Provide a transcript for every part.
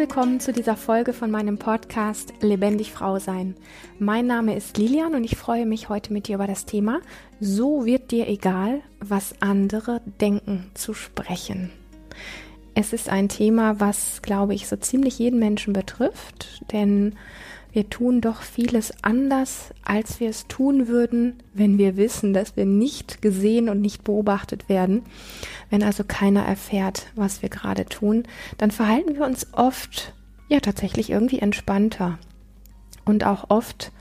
willkommen zu dieser Folge von meinem Podcast Lebendig Frau sein. Mein Name ist Lilian und ich freue mich heute mit dir über das Thema So wird dir egal, was andere denken zu sprechen. Es ist ein Thema, was, glaube ich, so ziemlich jeden Menschen betrifft, denn wir tun doch vieles anders, als wir es tun würden, wenn wir wissen, dass wir nicht gesehen und nicht beobachtet werden. Wenn also keiner erfährt, was wir gerade tun, dann verhalten wir uns oft ja tatsächlich irgendwie entspannter und auch oft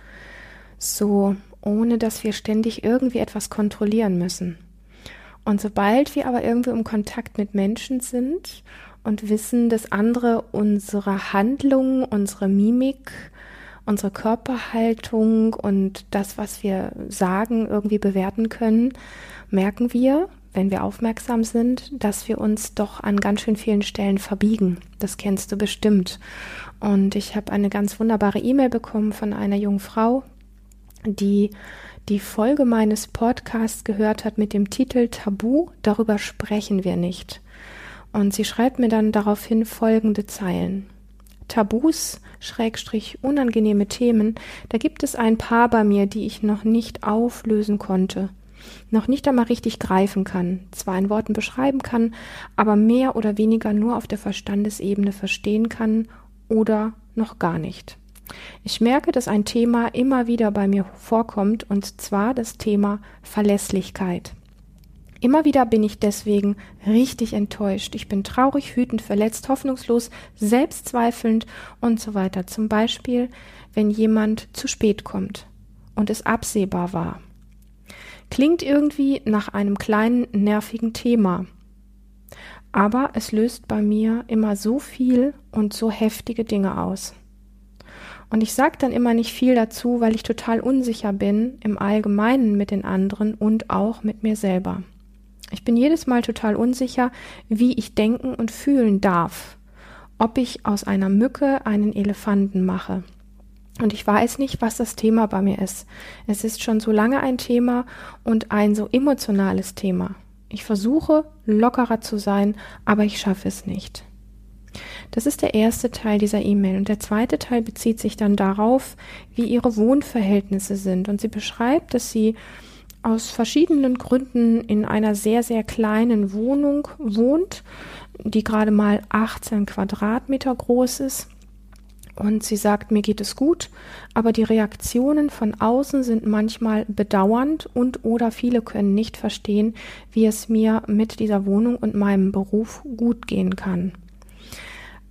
so, ohne dass wir ständig irgendwie etwas kontrollieren müssen. Und sobald wir aber irgendwie im Kontakt mit Menschen sind und wissen, dass andere unsere Handlungen, unsere Mimik, unsere Körperhaltung und das, was wir sagen, irgendwie bewerten können, merken wir, wenn wir aufmerksam sind, dass wir uns doch an ganz schön vielen Stellen verbiegen. Das kennst du bestimmt. Und ich habe eine ganz wunderbare E-Mail bekommen von einer jungen Frau, die die Folge meines Podcasts gehört hat mit dem Titel Tabu, darüber sprechen wir nicht. Und sie schreibt mir dann daraufhin folgende Zeilen. Tabus, Schrägstrich, unangenehme Themen, da gibt es ein paar bei mir, die ich noch nicht auflösen konnte, noch nicht einmal richtig greifen kann, zwar in Worten beschreiben kann, aber mehr oder weniger nur auf der Verstandesebene verstehen kann oder noch gar nicht. Ich merke, dass ein Thema immer wieder bei mir vorkommt, und zwar das Thema Verlässlichkeit. Immer wieder bin ich deswegen richtig enttäuscht. Ich bin traurig, wütend, verletzt, hoffnungslos, selbstzweifelnd und so weiter. Zum Beispiel, wenn jemand zu spät kommt und es absehbar war. Klingt irgendwie nach einem kleinen, nervigen Thema. Aber es löst bei mir immer so viel und so heftige Dinge aus. Und ich sage dann immer nicht viel dazu, weil ich total unsicher bin im Allgemeinen mit den anderen und auch mit mir selber. Ich bin jedes Mal total unsicher, wie ich denken und fühlen darf, ob ich aus einer Mücke einen Elefanten mache. Und ich weiß nicht, was das Thema bei mir ist. Es ist schon so lange ein Thema und ein so emotionales Thema. Ich versuche, lockerer zu sein, aber ich schaffe es nicht. Das ist der erste Teil dieser E-Mail. Und der zweite Teil bezieht sich dann darauf, wie ihre Wohnverhältnisse sind. Und sie beschreibt, dass sie aus verschiedenen Gründen in einer sehr, sehr kleinen Wohnung wohnt, die gerade mal 18 Quadratmeter groß ist. Und sie sagt, mir geht es gut, aber die Reaktionen von außen sind manchmal bedauernd und oder viele können nicht verstehen, wie es mir mit dieser Wohnung und meinem Beruf gut gehen kann.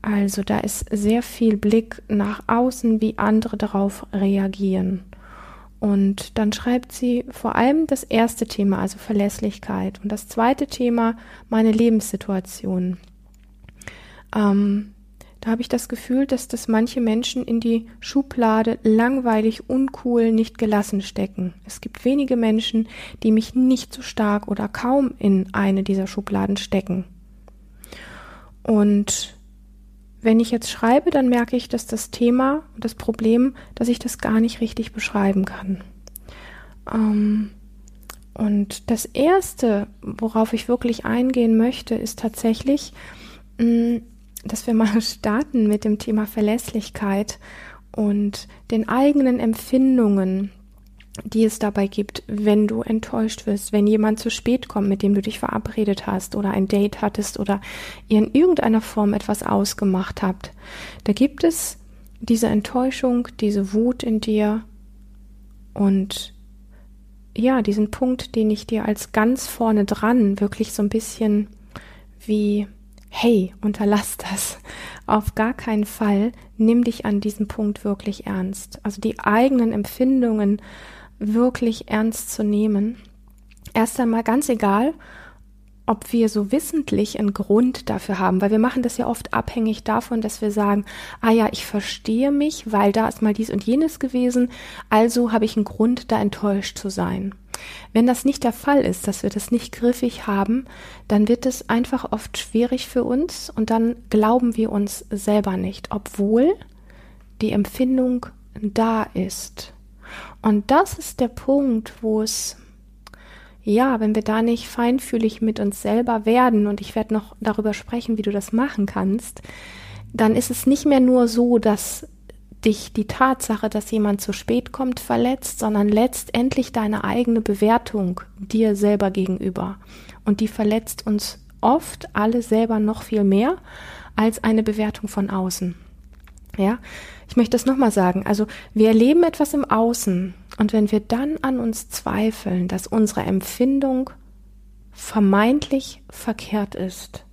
Also da ist sehr viel Blick nach außen, wie andere darauf reagieren. Und dann schreibt sie vor allem das erste Thema, also Verlässlichkeit. Und das zweite Thema, meine Lebenssituation. Ähm, da habe ich das Gefühl, dass das manche Menschen in die Schublade langweilig, uncool, nicht gelassen stecken. Es gibt wenige Menschen, die mich nicht so stark oder kaum in eine dieser Schubladen stecken. Und wenn ich jetzt schreibe, dann merke ich, dass das Thema, das Problem, dass ich das gar nicht richtig beschreiben kann. Ähm, und das Erste, worauf ich wirklich eingehen möchte, ist tatsächlich, mh, mm, dass wir mal starten mit dem Thema Verlässlichkeit und den eigenen Empfindungen, die es dabei gibt, wenn du enttäuscht wirst, wenn jemand zu spät kommt, mit dem du dich verabredet hast oder ein Date hattest oder ihr in irgendeiner Form etwas ausgemacht habt. Da gibt es diese Enttäuschung, diese Wut in dir und ja, diesen Punkt, den ich dir als ganz vorne dran wirklich so ein bisschen wie hey, unterlass das. Auf gar keinen Fall nimm dich an diesem Punkt wirklich ernst. Also die eigenen Empfindungen wirklich ernst zu nehmen. Erst einmal ganz egal, ob wir so wissentlich einen Grund dafür haben, weil wir machen das ja oft abhängig davon, dass wir sagen, ah ja, ich verstehe mich, weil da ist mal dies und jenes gewesen, also habe ich einen Grund, da enttäuscht zu sein. Wenn das nicht der Fall ist, dass wir das nicht griffig haben, dann wird es einfach oft schwierig für uns und dann glauben wir uns selber nicht, obwohl die Empfindung da ist. Und das ist der Punkt, wo es, ja, wenn wir da nicht feinfühlig mit uns selber werden, und ich werde noch darüber sprechen, wie du das machen kannst, dann ist es nicht mehr nur so, dass dich die Tatsache, dass jemand zu spät kommt, verletzt, sondern letztendlich deine eigene Bewertung dir selber gegenüber. Und die verletzt uns oft alle selber noch viel mehr als eine Bewertung von außen. Ja, ich möchte das nochmal sagen. Also wir erleben etwas im Außen und wenn wir dann an uns zweifeln, dass unsere Empfindung vermeintlich verkehrt ist,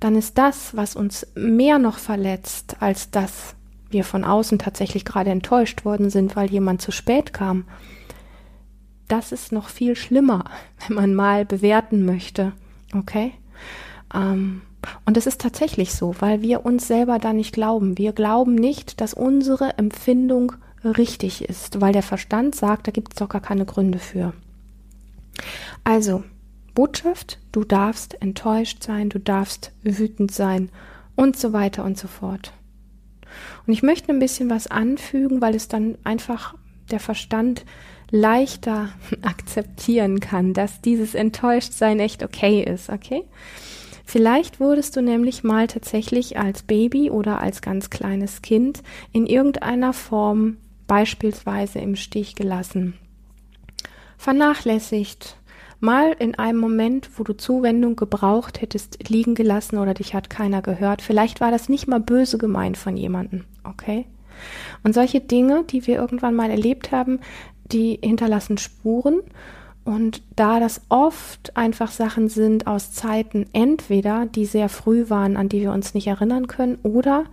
dann ist das, was uns mehr noch verletzt, als dass wir von außen tatsächlich gerade enttäuscht worden sind, weil jemand zu spät kam, das ist noch viel schlimmer, wenn man mal bewerten möchte. Okay? Ähm, und es ist tatsächlich so, weil wir uns selber da nicht glauben. Wir glauben nicht, dass unsere Empfindung richtig ist, weil der Verstand sagt, da gibt es doch gar keine Gründe für. Also, Botschaft, du darfst enttäuscht sein, du darfst wütend sein und so weiter und so fort. Und ich möchte ein bisschen was anfügen, weil es dann einfach der Verstand leichter akzeptieren kann, dass dieses Enttäuschtsein echt okay ist, okay? Vielleicht wurdest du nämlich mal tatsächlich als Baby oder als ganz kleines Kind in irgendeiner Form beispielsweise im Stich gelassen, vernachlässigt, mal in einem Moment, wo du Zuwendung gebraucht hättest, liegen gelassen oder dich hat keiner gehört. Vielleicht war das nicht mal böse gemeint von jemandem, okay? Und solche Dinge, die wir irgendwann mal erlebt haben, die hinterlassen Spuren und da das oft einfach Sachen sind aus Zeiten entweder, die sehr früh waren, an die wir uns nicht erinnern können, oder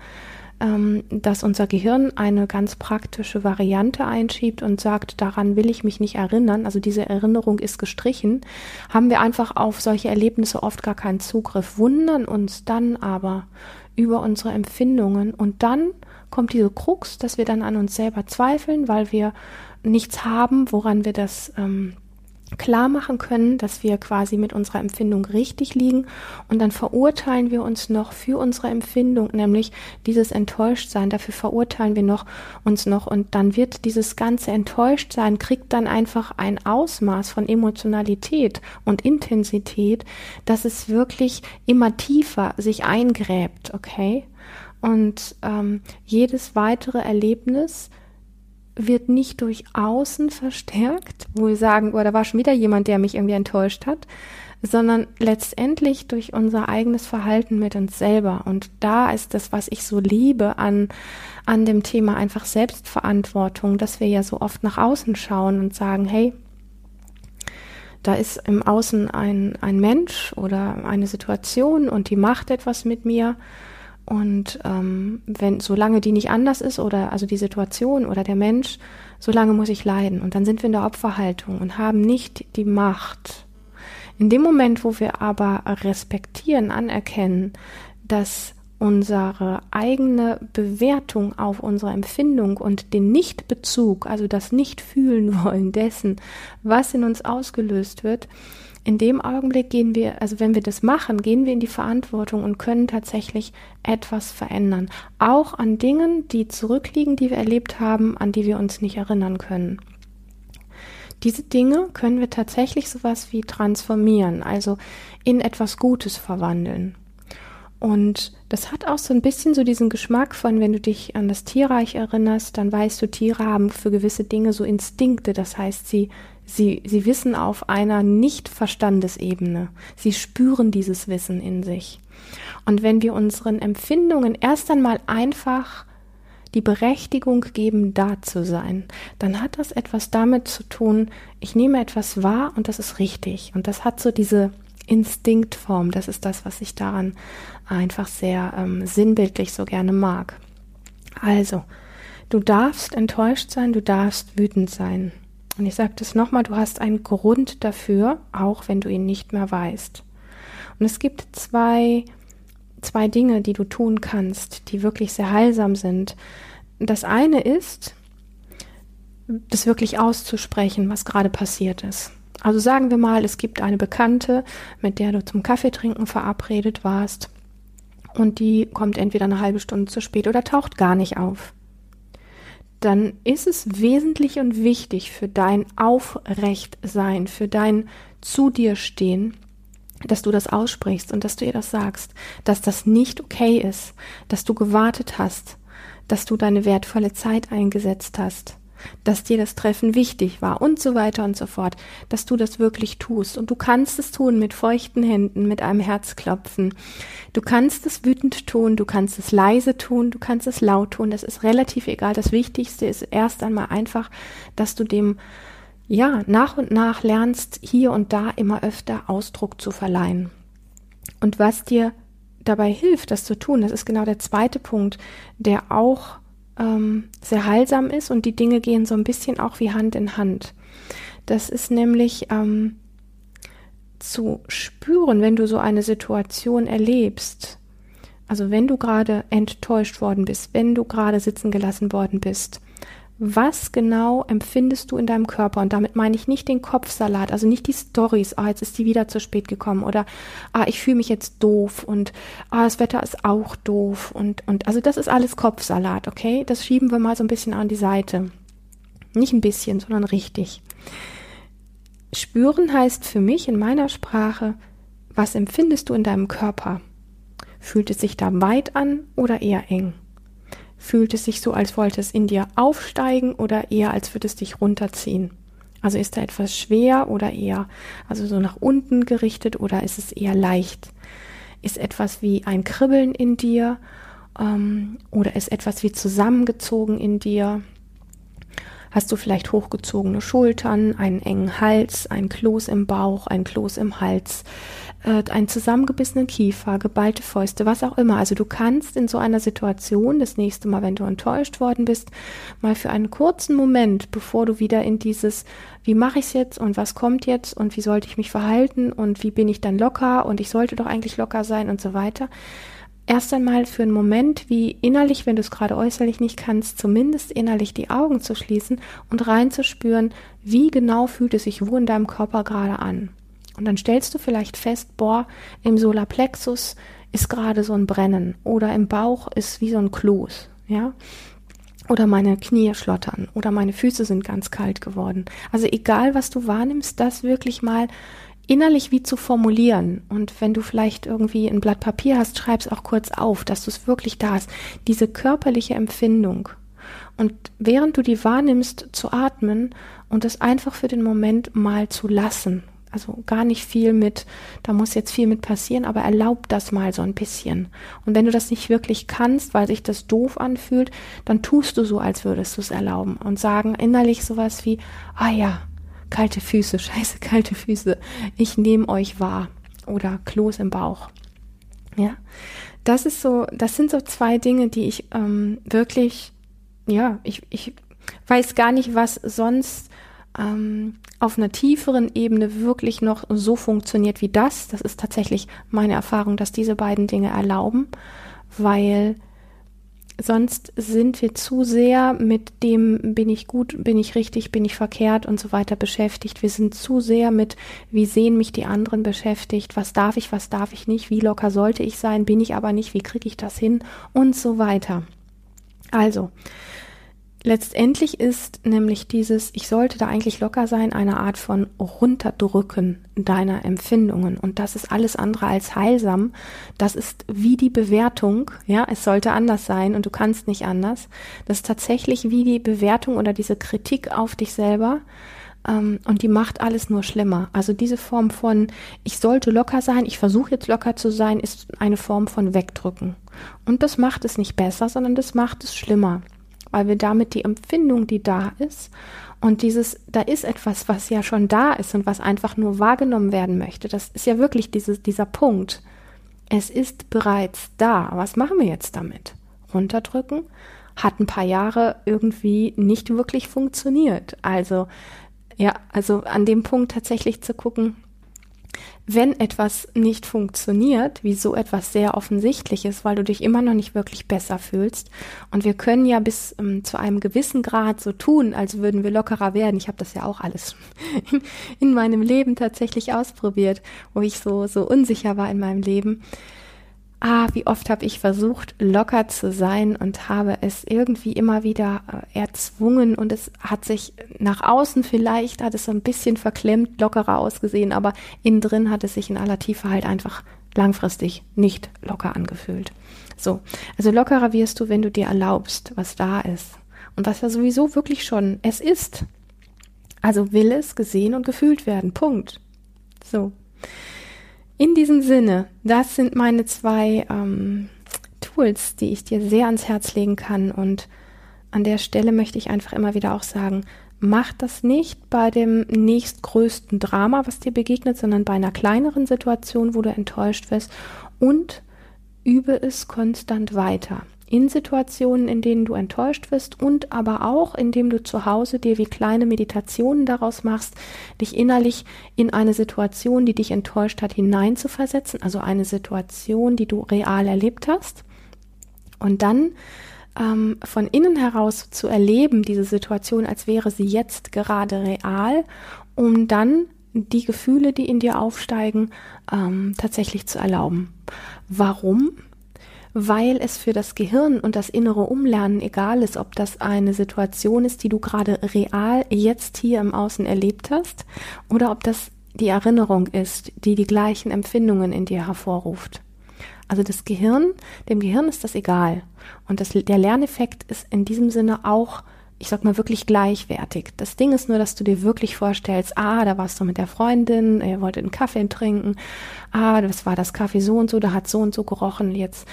ähm, dass unser Gehirn eine ganz praktische Variante einschiebt und sagt, daran will ich mich nicht erinnern, also diese Erinnerung ist gestrichen, haben wir einfach auf solche Erlebnisse oft gar keinen Zugriff, wundern uns dann aber über unsere Empfindungen und dann kommt diese Krux, dass wir dann an uns selber zweifeln, weil wir nichts haben, woran wir das ähm, klar machen können, dass wir quasi mit unserer Empfindung richtig liegen. Und dann verurteilen wir uns noch für unsere Empfindung, nämlich dieses Enttäuschtsein, dafür verurteilen wir noch uns noch. Und dann wird dieses ganze Enttäuschtsein kriegt dann einfach ein Ausmaß von Emotionalität und Intensität, dass es wirklich immer tiefer sich eingräbt, okay? Und ähm, jedes weitere Erlebnis wird nicht durch Außen verstärkt, wo wir sagen, oh, da war schon wieder jemand, der mich irgendwie enttäuscht hat, sondern letztendlich durch unser eigenes Verhalten mit uns selber. Und da ist das, was ich so liebe an, an dem Thema einfach Selbstverantwortung, dass wir ja so oft nach außen schauen und sagen, hey, da ist im Außen ein, ein Mensch oder eine Situation und die macht etwas mit mir und ähm, wenn, solange die nicht anders ist oder also die Situation oder der Mensch, solange muss ich leiden. Und dann sind wir in der Opferhaltung und haben nicht die Macht. In dem Moment, wo wir aber respektieren, anerkennen, dass unsere eigene Bewertung auf unsere Empfindung und den Nichtbezug, also das Nicht-Fühlen wollen dessen, was in uns ausgelöst wird, in dem Augenblick gehen wir, also wenn wir das machen, gehen wir in die Verantwortung und können tatsächlich etwas verändern. Auch an Dingen, die zurückliegen, die wir erlebt haben, an die wir uns nicht erinnern können. Diese Dinge können wir tatsächlich sowas wie transformieren, also in etwas Gutes verwandeln. Und das hat auch so ein bisschen so diesen Geschmack von, wenn du dich an das Tierreich erinnerst, dann weißt du, Tiere haben für gewisse Dinge so Instinkte. Das heißt, sie, sie, sie wissen auf einer Nicht-Verstandesebene. Sie spüren dieses Wissen in sich. Und wenn wir unseren Empfindungen erst einmal einfach die Berechtigung geben, da zu sein, dann hat das etwas damit zu tun, ich nehme etwas wahr und das ist richtig. Und das hat so diese Instinktform. Das ist das, was ich daran einfach sehr ähm, sinnbildlich so gerne mag. Also, du darfst enttäuscht sein, du darfst wütend sein. Und ich sage das nochmal, du hast einen Grund dafür, auch wenn du ihn nicht mehr weißt. Und es gibt zwei, zwei Dinge, die du tun kannst, die wirklich sehr heilsam sind. Das eine ist, das wirklich auszusprechen, was gerade passiert ist. Also sagen wir mal, es gibt eine Bekannte, mit der du zum Kaffeetrinken verabredet warst und die kommt entweder eine halbe Stunde zu spät oder taucht gar nicht auf. Dann ist es wesentlich und wichtig für dein Aufrechtsein, für dein zu dir stehen, dass du das aussprichst und dass du ihr das sagst, dass das nicht okay ist, dass du gewartet hast, dass du deine wertvolle Zeit eingesetzt hast, dass dir das Treffen wichtig war und so weiter und so fort, dass du das wirklich tust. Und du kannst es tun mit feuchten Händen, mit einem Herzklopfen. Du kannst es wütend tun, du kannst es leise tun, du kannst es laut tun. Das ist relativ egal. Das Wichtigste ist erst einmal einfach, dass du dem ja, nach und nach lernst, hier und da immer öfter Ausdruck zu verleihen. Und was dir dabei hilft, das zu tun, das ist genau der zweite Punkt, der auch ähm, sehr heilsam ist und die Dinge gehen so ein bisschen auch wie Hand in Hand. Das ist nämlich ähm, zu spüren, wenn du so eine Situation erlebst. Also wenn du gerade enttäuscht worden bist, wenn du gerade sitzen gelassen worden bist, was genau empfindest du in deinem Körper? Und damit meine ich nicht den Kopfsalat, also nicht die Stories, ah, jetzt ist die wieder zu spät gekommen oder ah, ich fühle mich jetzt doof und ah, das Wetter ist auch doof und, und also das ist alles Kopfsalat, okay? Das schieben wir mal so ein bisschen an die Seite. Nicht ein bisschen, sondern richtig. Spüren heißt für mich in meiner Sprache, was empfindest du in deinem Körper? Fühlt es sich da weit an oder eher eng? Fühlt es sich so, als wollte es in dir aufsteigen oder eher, als würde es dich runterziehen? Also ist da etwas schwer oder eher, also so nach unten gerichtet oder ist es eher leicht? Ist etwas wie ein Kribbeln in dir ähm, oder ist etwas wie zusammengezogen in dir? Hast du vielleicht hochgezogene Schultern, einen engen Hals, ein Kloß im Bauch, ein Kloß im Hals? äh, einen zusammengebissenen Kiefer, geballte Fäuste, was auch immer. Also du kannst in so einer Situation das nächste Mal, wenn du enttäuscht worden bist, mal für einen kurzen Moment, bevor du wieder in dieses, wie mache ich es jetzt und was kommt jetzt und wie sollte ich mich verhalten und wie bin ich dann locker und ich sollte doch eigentlich locker sein und so weiter. Erst einmal für einen Moment, wie innerlich, wenn du es gerade äußerlich nicht kannst, zumindest innerlich die Augen zu schließen und reinzuspüren, wie genau fühlt es sich wo in deinem Körper gerade an. Und dann stellst du vielleicht fest, boah, im Solarplexus ist gerade so ein Brennen oder im Bauch ist wie so ein Kloß, ja. Oder meine Knie schlottern oder meine Füße sind ganz kalt geworden. Also egal, was du wahrnimmst, das wirklich mal innerlich wie zu formulieren. Und wenn du vielleicht irgendwie ein Blatt Papier hast, schreib's auch kurz auf, dass du es wirklich da hast. Diese körperliche Empfindung. Und während du die wahrnimmst, zu atmen und es einfach für den Moment mal zu lassen also gar nicht viel mit, da muss jetzt viel mit passieren, aber erlaub das mal so ein bisschen. Und wenn du das nicht wirklich kannst, weil sich das doof anfühlt, dann tust du so, als würdest du es erlauben und sagen innerlich sowas wie, ah ja, kalte Füße, scheiße kalte Füße, ich nehme euch wahr oder Kloß im Bauch. Ja, das ist so, das sind so zwei Dinge, die ich ähm, wirklich, ja, ich, ich weiß gar nicht, was sonst ähm, auf einer tieferen Ebene wirklich noch so funktioniert wie das. Das ist tatsächlich meine Erfahrung, dass diese beiden Dinge erlauben, weil sonst sind wir zu sehr mit dem, bin ich gut, bin ich richtig, bin ich verkehrt und so weiter beschäftigt. Wir sind zu sehr mit, wie sehen mich die anderen beschäftigt, was darf ich, was darf ich nicht, wie locker sollte ich sein, bin ich aber nicht, wie kriege ich das hin und so weiter. Also, Letztendlich ist nämlich dieses, ich sollte da eigentlich locker sein, eine Art von Runterdrücken deiner Empfindungen. Und das ist alles andere als heilsam. Das ist wie die Bewertung, ja, es sollte anders sein und du kannst nicht anders. Das ist tatsächlich wie die Bewertung oder diese Kritik auf dich selber. Ähm, und die macht alles nur schlimmer. Also diese Form von, ich sollte locker sein, ich versuche jetzt locker zu sein, ist eine Form von Wegdrücken. Und das macht es nicht besser, sondern das macht es schlimmer weil wir damit die Empfindung, die da ist, und dieses, da ist etwas, was ja schon da ist und was einfach nur wahrgenommen werden möchte. Das ist ja wirklich dieses, dieser Punkt. Es ist bereits da. Was machen wir jetzt damit? Runterdrücken? Hat ein paar Jahre irgendwie nicht wirklich funktioniert. Also, ja, also an dem Punkt tatsächlich zu gucken, wenn etwas nicht funktioniert, wie so etwas sehr offensichtlich ist, weil du dich immer noch nicht wirklich besser fühlst. Und wir können ja bis ähm, zu einem gewissen Grad so tun, als würden wir lockerer werden. Ich habe das ja auch alles in, in, meinem Leben tatsächlich ausprobiert, wo ich so so unsicher war in meinem Leben. Ah, wie oft habe ich versucht, locker zu sein und habe es irgendwie immer wieder äh, erzwungen und es hat sich nach außen vielleicht, hat es so ein bisschen verklemmt, lockerer ausgesehen, aber innen drin hat es sich in aller Tiefe halt einfach langfristig nicht locker angefühlt. So, also lockerer wirst du, wenn du dir erlaubst, was da ist und was ja sowieso wirklich schon es ist. Also will es gesehen und gefühlt werden. Punkt. So. In diesem Sinne, das sind meine zwei ähm, Tools, die ich dir sehr ans Herz legen kann. Und an der Stelle möchte ich einfach immer wieder auch sagen, mach das nicht bei dem nächstgrößten Drama, was dir begegnet, sondern bei einer kleineren Situation, wo du enttäuscht wirst und übe es konstant weiter in Situationen, in denen du enttäuscht wirst und aber auch, indem du zu Hause dir wie kleine Meditationen daraus machst, dich innerlich in eine Situation, die dich enttäuscht hat, hineinzuversetzen, also eine Situation, die du real erlebt hast und dann ähm, von innen heraus zu erleben, diese Situation, als wäre sie jetzt gerade real, um dann die Gefühle, die in dir aufsteigen, ähm, tatsächlich zu erlauben. Warum? Weil es für das Gehirn und das innere Umlernen egal ist, ob das eine Situation ist, die du gerade real jetzt hier im Außen erlebt hast, oder ob das die Erinnerung ist, die die gleichen Empfindungen in dir hervorruft. Also das Gehirn, dem Gehirn ist das egal. Und das, der Lerneffekt ist in diesem Sinne auch, ich sag mal, wirklich gleichwertig. Das Ding ist nur, dass du dir wirklich vorstellst, ah, da warst du mit der Freundin, ihr wolltet einen Kaffee trinken, ah, das war das Kaffee so und so, da hat so und so gerochen, jetzt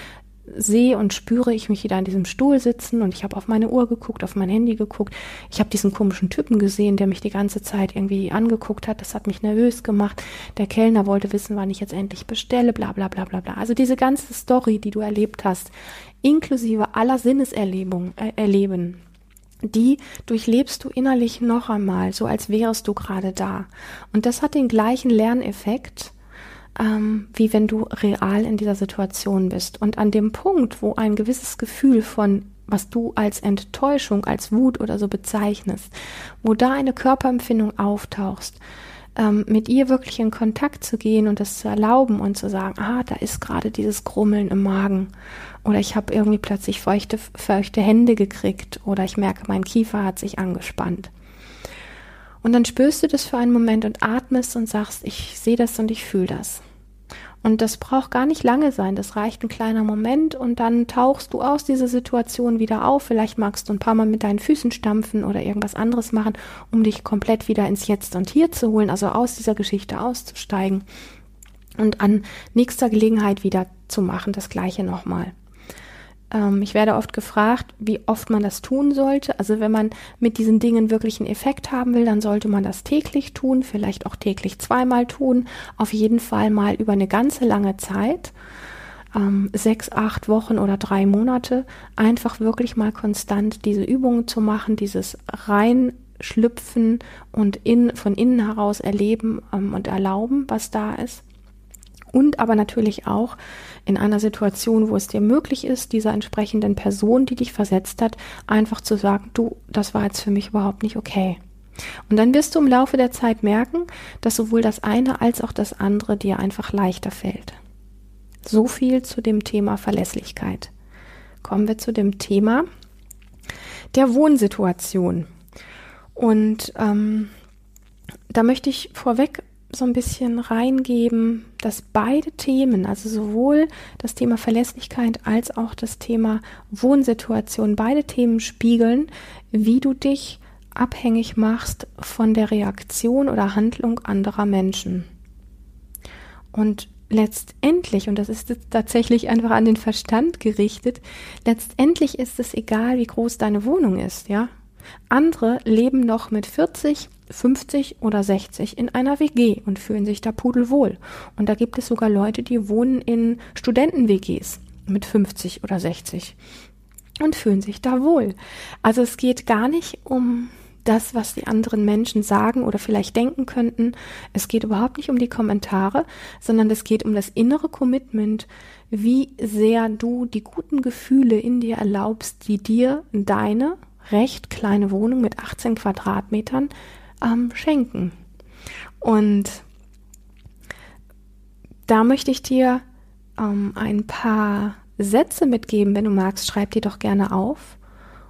sehe und spüre ich mich wieder an diesem Stuhl sitzen und ich habe auf meine Uhr geguckt, auf mein Handy geguckt. Ich habe diesen komischen Typen gesehen, der mich die ganze Zeit irgendwie angeguckt hat. Das hat mich nervös gemacht. Der Kellner wollte wissen, wann ich jetzt endlich bestelle, bla bla bla bla bla. Also diese ganze Story, die du erlebt hast, inklusive aller Sinneserlebungen, äh, erleben, die durchlebst du innerlich noch einmal, so als wärst du gerade da. Und das hat den gleichen Lerneffekt, ähm, wie wenn du real in dieser Situation bist. Und an dem Punkt, wo ein gewisses Gefühl von was du als Enttäuschung, als Wut oder so bezeichnest, wo da eine Körperempfindung auftauchst, ähm, mit ihr wirklich in Kontakt zu gehen und das zu erlauben und zu sagen, ah, da ist gerade dieses Grummeln im Magen oder ich habe irgendwie plötzlich feuchte, feuchte Hände gekriegt oder ich merke, mein Kiefer hat sich angespannt. Und dann spürst du das für einen Moment und atmest und sagst, ich sehe das und ich fühle das. Und das braucht gar nicht lange sein, das reicht ein kleiner Moment und dann tauchst du aus dieser Situation wieder auf. Vielleicht magst du ein paar Mal mit deinen Füßen stampfen oder irgendwas anderes machen, um dich komplett wieder ins Jetzt und Hier zu holen, also aus dieser Geschichte auszusteigen und an nächster Gelegenheit wieder zu machen, das gleiche nochmal. Ähm, ich werde oft gefragt, wie oft man das tun sollte. Also wenn man mit diesen Dingen wirklich einen Effekt haben will, dann sollte man das täglich tun, vielleicht auch täglich zweimal tun, auf jeden Fall mal über eine ganze lange Zeit. Ähm, sechs, acht Wochen oder drei Monate, einfach wirklich mal konstant diese Übungen zu machen, dieses reinschlüpfen und in, von innen heraus erleben ähm, und erlauben, was da ist und aber natürlich auch in einer Situation, wo es dir möglich ist, dieser entsprechenden Person, die dich versetzt hat, einfach zu sagen, du, das war jetzt für mich überhaupt nicht okay. Und dann wirst du im Laufe der Zeit merken, dass sowohl das eine als auch das andere dir einfach leichter fällt. So viel zu dem Thema Verlässlichkeit. Kommen wir zu dem Thema der Wohnsituation. Und ähm, da möchte ich vorweg so ein bisschen reingeben, dass beide Themen, also sowohl das Thema Verlässlichkeit als auch das Thema Wohnsituation, beide Themen spiegeln, wie du dich abhängig machst von der Reaktion oder Handlung anderer Menschen. Und letztendlich, und das ist tatsächlich einfach an den Verstand gerichtet, letztendlich ist es egal, wie groß deine Wohnung ist, ja. Andere leben noch mit 40, 50 oder 60 in einer WG und fühlen sich da pudelwohl. Und da gibt es sogar Leute, die wohnen in Studenten-WGs mit 50 oder 60 und fühlen sich da wohl. Also es geht gar nicht um das, was die anderen Menschen sagen oder vielleicht denken könnten. Es geht überhaupt nicht um die Kommentare, sondern es geht um das innere Commitment, wie sehr du die guten Gefühle in dir erlaubst, die dir deine recht kleine Wohnung mit 18 Quadratmetern ähm, schenken. Und da möchte ich dir ähm, ein paar Sätze mitgeben. Wenn du magst, schreib die doch gerne auf.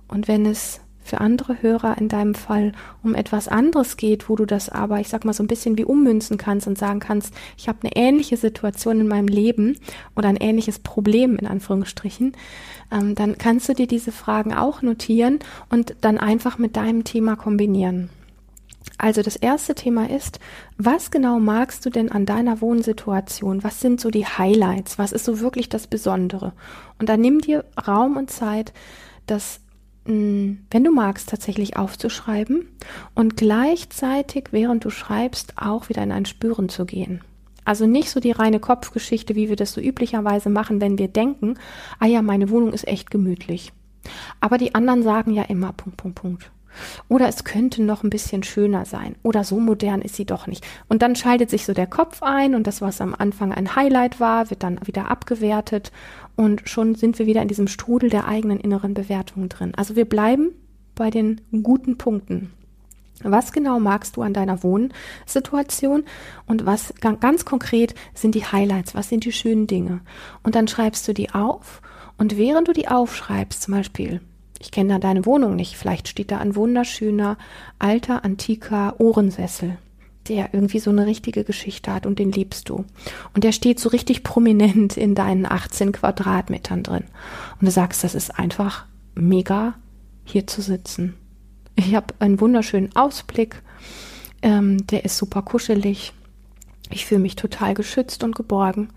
Und wenn es für andere Hörer in deinem Fall um etwas anderes geht, wo du das aber, ich sag mal, so ein bisschen wie ummünzen kannst und sagen kannst, ich habe eine ähnliche Situation in meinem Leben oder ein ähnliches Problem in Anführungsstrichen, ähm, dann kannst du dir diese Fragen auch notieren und dann einfach mit deinem Thema kombinieren. Also das erste Thema ist, was genau magst du denn an deiner Wohnsituation? Was sind so die Highlights? Was ist so wirklich das Besondere? Und dann nimm dir Raum und Zeit, das wenn du magst, tatsächlich aufzuschreiben und gleichzeitig, während du schreibst, auch wieder in ein Spüren zu gehen. Also nicht so die reine Kopfgeschichte, wie wir das so üblicherweise machen, wenn wir denken, ah ja, meine Wohnung ist echt gemütlich. Aber die anderen sagen ja immer Punkt, Punkt, Punkt. Oder es könnte noch ein bisschen schöner sein. Oder so modern ist sie doch nicht. Und dann schaltet sich so der Kopf ein und das, was am Anfang ein Highlight war, wird dann wieder abgewertet und schon sind wir wieder in diesem Strudel der eigenen inneren Bewertungen drin. Also wir bleiben bei den guten Punkten. Was genau magst du an deiner Wohnsituation und was ganz konkret sind die Highlights, was sind die schönen Dinge? Und dann schreibst du die auf und während du die aufschreibst, zum Beispiel ich kenne da deine Wohnung nicht. Vielleicht steht da ein wunderschöner, alter, antiker Ohrensessel, der irgendwie so eine richtige Geschichte hat und den liebst du. Und der steht so richtig prominent in deinen 18 Quadratmetern drin. Und du sagst, das ist einfach mega, hier zu sitzen. Ich habe einen wunderschönen Ausblick. Ähm, der ist super kuschelig. Ich fühle mich total geschützt und geborgen.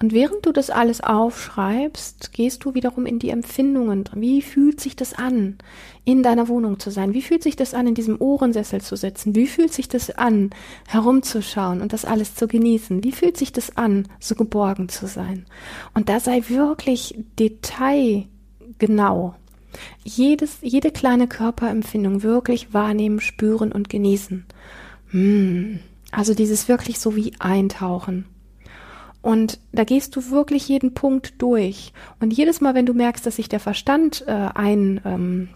Und während du das alles aufschreibst, gehst du wiederum in die Empfindungen. Wie fühlt sich das an, in deiner Wohnung zu sein? Wie fühlt sich das an, in diesem Ohrensessel zu sitzen? Wie fühlt sich das an, herumzuschauen und das alles zu genießen? Wie fühlt sich das an, so geborgen zu sein? Und da sei wirklich detailgenau. Jedes, jede kleine Körperempfindung wirklich wahrnehmen, spüren und genießen. Hm. Also dieses wirklich so wie eintauchen. Und da gehst du wirklich jeden Punkt durch. Und jedes Mal, wenn du merkst, dass sich der Verstand äh, ein, ähm,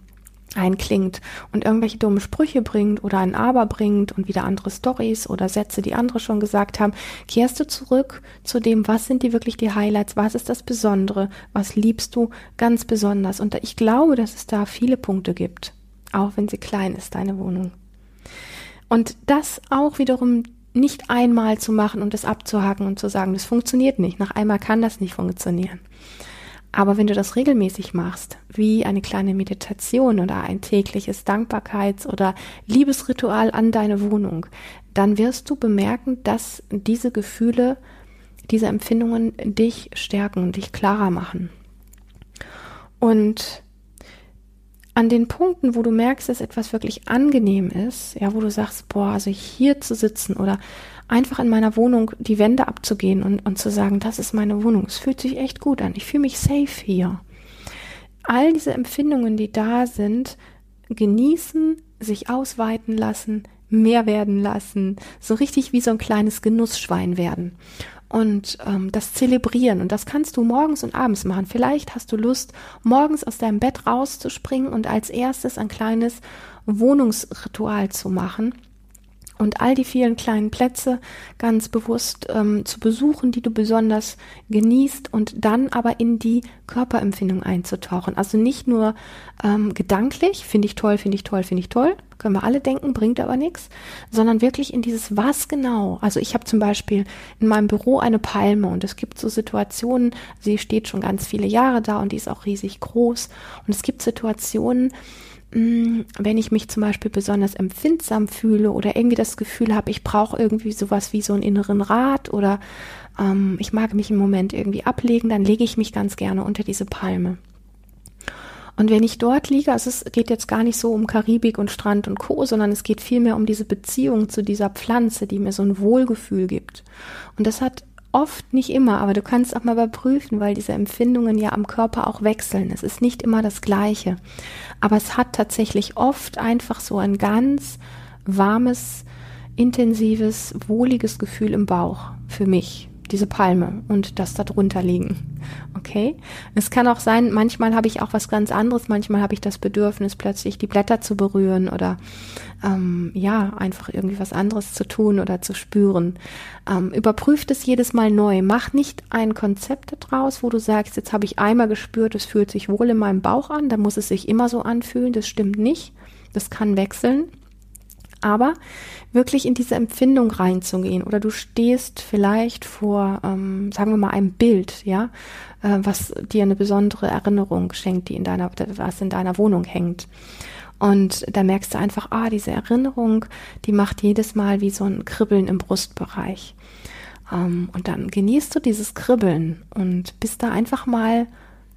einklingt und irgendwelche dummen Sprüche bringt oder ein Aber bringt und wieder andere Stories oder Sätze, die andere schon gesagt haben, kehrst du zurück zu dem, was sind die wirklich die Highlights, was ist das Besondere, was liebst du ganz besonders. Und ich glaube, dass es da viele Punkte gibt, auch wenn sie klein ist, deine Wohnung. Und das auch wiederum nicht einmal zu machen und das abzuhaken und zu sagen, das funktioniert nicht. Nach einmal kann das nicht funktionieren. Aber wenn du das regelmäßig machst, wie eine kleine Meditation oder ein tägliches Dankbarkeits- oder Liebesritual an deine Wohnung, dann wirst du bemerken, dass diese Gefühle, diese Empfindungen dich stärken und dich klarer machen. Und an den Punkten, wo du merkst, dass etwas wirklich angenehm ist, ja, wo du sagst, boah, also hier zu sitzen oder einfach in meiner Wohnung die Wände abzugehen und, und zu sagen, das ist meine Wohnung. Es fühlt sich echt gut an. Ich fühle mich safe hier. All diese Empfindungen, die da sind, genießen, sich ausweiten lassen, mehr werden lassen, so richtig wie so ein kleines Genussschwein werden und ähm, das zelebrieren. Und das kannst du morgens und abends machen. Vielleicht hast du Lust, morgens aus deinem Bett rauszuspringen und als erstes ein kleines Wohnungsritual zu machen und all die vielen kleinen Plätze ganz bewusst ähm, zu besuchen, die du besonders genießt und dann aber in die Körperempfindung einzutauchen. Also nicht nur ähm, gedanklich, finde ich toll, finde ich toll, finde ich toll, können wir alle denken, bringt aber nichts, sondern wirklich in dieses was genau. Also ich habe zum Beispiel in meinem Büro eine Palme und es gibt so Situationen, sie steht schon ganz viele Jahre da und die ist auch riesig groß und es gibt Situationen, wenn ich mich zum Beispiel besonders empfindsam fühle oder irgendwie das Gefühl habe, ich brauche irgendwie sowas wie so einen inneren Rat oder ähm, ich mag mich im Moment irgendwie ablegen, dann lege ich mich ganz gerne unter diese Palme. Und wenn ich dort liege, also es geht jetzt gar nicht so um Karibik und Strand und Co., sondern es geht vielmehr um diese Beziehung zu dieser Pflanze, die mir so ein Wohlgefühl gibt. Und das hat oft nicht immer, aber du kannst auch mal überprüfen, weil diese Empfindungen ja am Körper auch wechseln. Es ist nicht immer das Gleiche. Aber es hat tatsächlich oft einfach so ein ganz warmes, intensives, wohliges Gefühl im Bauch für mich. Diese Palme und das da drunter liegen. Okay? Es kann auch sein, manchmal habe ich auch was ganz anderes, manchmal habe ich das Bedürfnis, plötzlich die Blätter zu berühren oder ähm, ja, einfach irgendwie was anderes zu tun oder zu spüren. Ähm, überprüft es jedes Mal neu. Mach nicht ein Konzept daraus, wo du sagst, jetzt habe ich einmal gespürt, es fühlt sich wohl in meinem Bauch an, dann muss es sich immer so anfühlen. Das stimmt nicht. Das kann wechseln aber wirklich in diese Empfindung reinzugehen oder du stehst vielleicht vor, ähm, sagen wir mal, einem Bild, ja, äh, was dir eine besondere Erinnerung schenkt, die in deiner, was in deiner Wohnung hängt. Und da merkst du einfach, ah, diese Erinnerung, die macht jedes Mal wie so ein Kribbeln im Brustbereich. Ähm, und dann genießt du dieses Kribbeln und bist da einfach mal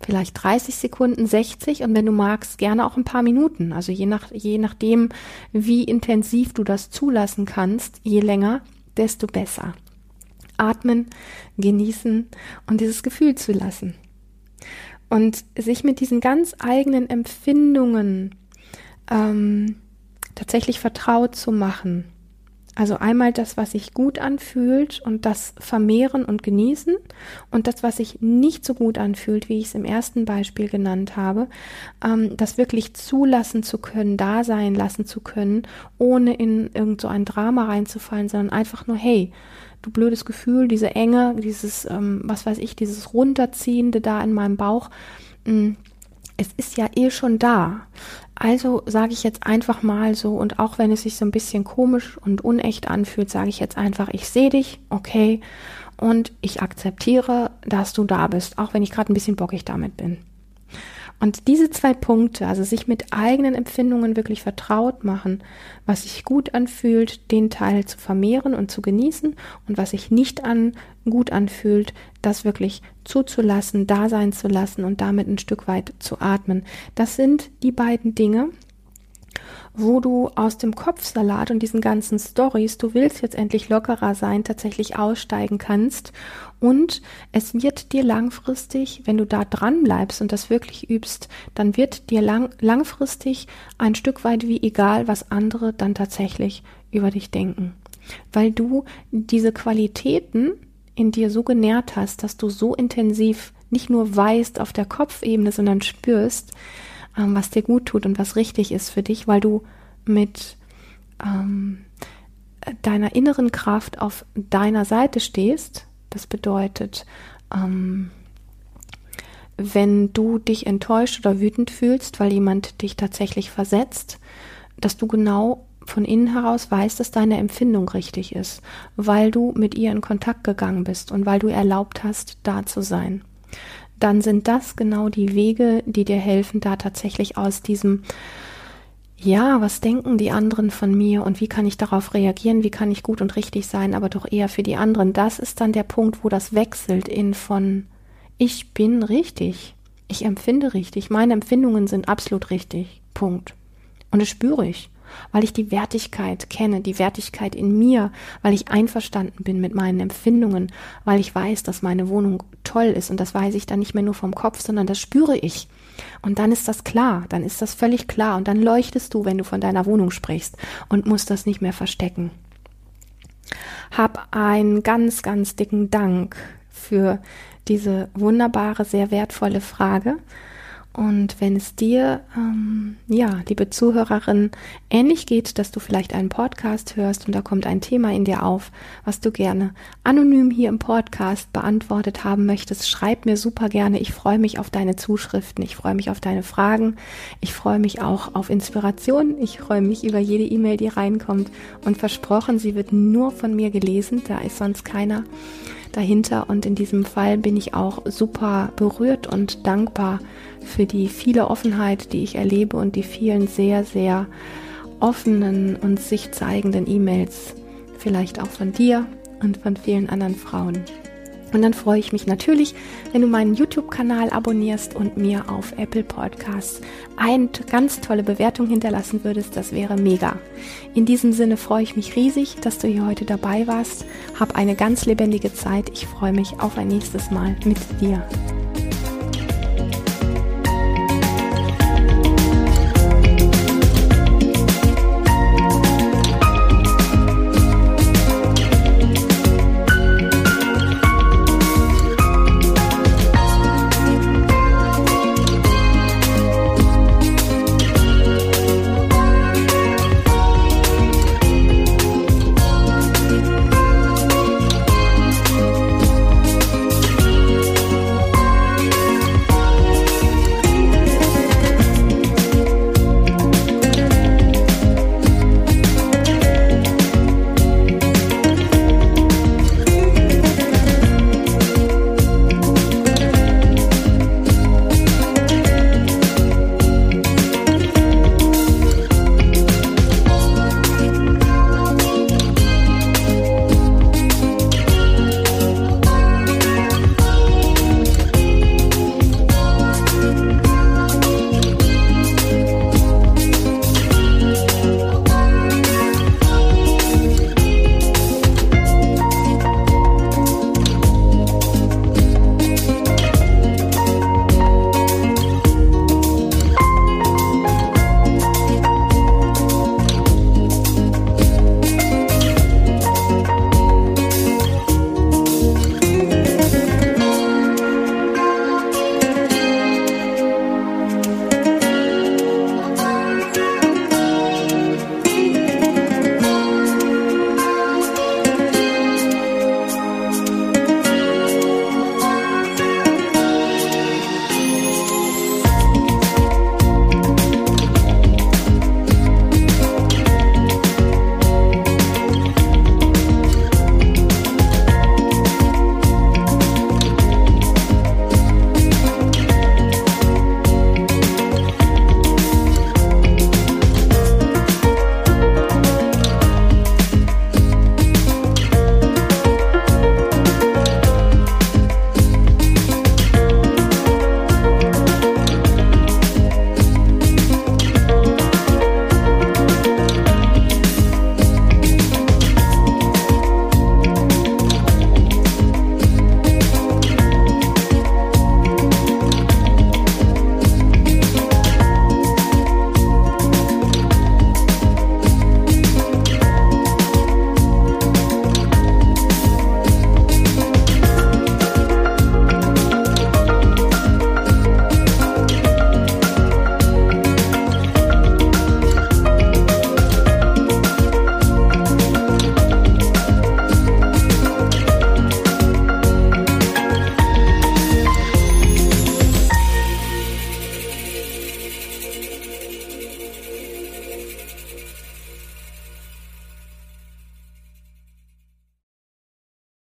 vielleicht 30 Sekunden, 60 und wenn du magst, gerne auch ein paar Minuten. Also je nach, je nachdem, wie intensiv du das zulassen kannst, je länger, desto besser. Atmen, genießen und dieses Gefühl zu lassen. Und sich mit diesen ganz eigenen Empfindungen ähm, tatsächlich vertraut zu machen also einmal das, was sich gut anfühlt und das vermehren und genießen und das, was sich nicht so gut anfühlt, wie ich es im ersten Beispiel genannt habe, ähm, das wirklich zulassen zu können, da sein lassen zu können, ohne in irgend so ein Drama reinzufallen, sondern einfach nur, hey, du blödes Gefühl, diese Enge, dieses, ähm, was weiß ich, dieses Runterziehende da in meinem Bauch, mh, mm, es ist ja eh schon da. Also sage ich jetzt einfach mal so, und auch wenn es sich so ein bisschen komisch und unecht anfühlt, sage ich jetzt einfach, ich sehe dich, okay, und ich akzeptiere, dass du da bist, auch wenn ich gerade ein bisschen bockig damit bin. Und diese zwei Punkte, also sich mit eigenen Empfindungen wirklich vertraut machen, was sich gut anfühlt, den Teil zu vermehren und zu genießen und was sich nicht an gut anfühlt, das wirklich zuzulassen, da sein zu lassen und damit ein Stück weit zu atmen. Das sind die beiden Dinge, wo du aus dem Kopfsalat und diesen ganzen Stories, du willst jetzt endlich lockerer sein, tatsächlich aussteigen kannst. Und es wird dir langfristig, wenn du da dran bleibst und das wirklich übst, dann wird dir lang, langfristig ein Stück weit wie egal, was andere dann tatsächlich über dich denken. Weil du diese Qualitäten in dir so genährt hast, dass du so intensiv nicht nur weißt auf der Kopfebene, sondern spürst, ähm, was dir gut tut und was richtig ist für dich, weil du mit ähm, deiner inneren Kraft auf deiner Seite stehst. Das bedeutet, ähm, wenn du dich enttäuscht oder wütend fühlst, weil jemand dich tatsächlich versetzt, dass du genau von innen heraus weißt, dass deine Empfindung richtig ist, weil du mit ihr in Kontakt gegangen bist und weil du erlaubt hast, da zu sein dann sind das genau die Wege, die dir helfen, da tatsächlich aus diesem ja, was denken die anderen von mir und wie kann ich darauf reagieren, wie kann ich gut und richtig sein, aber doch eher für die anderen. Das ist dann der Punkt, wo das wechselt in von ich bin richtig, ich empfinde richtig, meine Empfindungen sind absolut richtig. Punkt. Und das spüre ich weil ich die Wertigkeit kenne, die Wertigkeit in mir, weil ich einverstanden bin mit meinen Empfindungen, weil ich weiß, dass meine Wohnung toll ist und das weiß ich dann nicht mehr nur vom Kopf, sondern das spüre ich. Und dann ist das klar, dann ist das völlig klar und dann leuchtest du, wenn du von deiner Wohnung sprichst und musst das nicht mehr verstecken. Hab einen ganz, ganz dicken Dank für diese wunderbare, sehr wertvolle Frage und wenn es dir, ähm, ja, liebe Zuhörerin, ähnlich geht, dass du vielleicht einen Podcast hörst und da kommt ein Thema in dir auf, was du gerne anonym hier im Podcast beantwortet haben möchtest, schreib mir super gerne. Ich freue mich auf deine Zuschriften, ich freue mich auf deine Fragen, ich freue mich auch auf Inspiration, ich freue mich über jede E-Mail, die reinkommt. Und versprochen, sie wird nur von mir gelesen, da ist sonst keiner dahinter und in diesem Fall bin ich auch super berührt und dankbar für die viele Offenheit, die ich erlebe und die vielen sehr, sehr offenen und sich zeigenden E-Mails, vielleicht auch von dir und von vielen anderen Frauen. Und dann freue ich mich natürlich, wenn du meinen YouTube-Kanal abonnierst und mir auf Apple Podcasts eine ganz tolle Bewertung hinterlassen würdest. Das wäre mega. In diesem Sinne freue ich mich riesig, dass du hier heute dabei warst. Hab eine ganz lebendige Zeit. Ich freue mich auf ein nächstes Mal mit dir.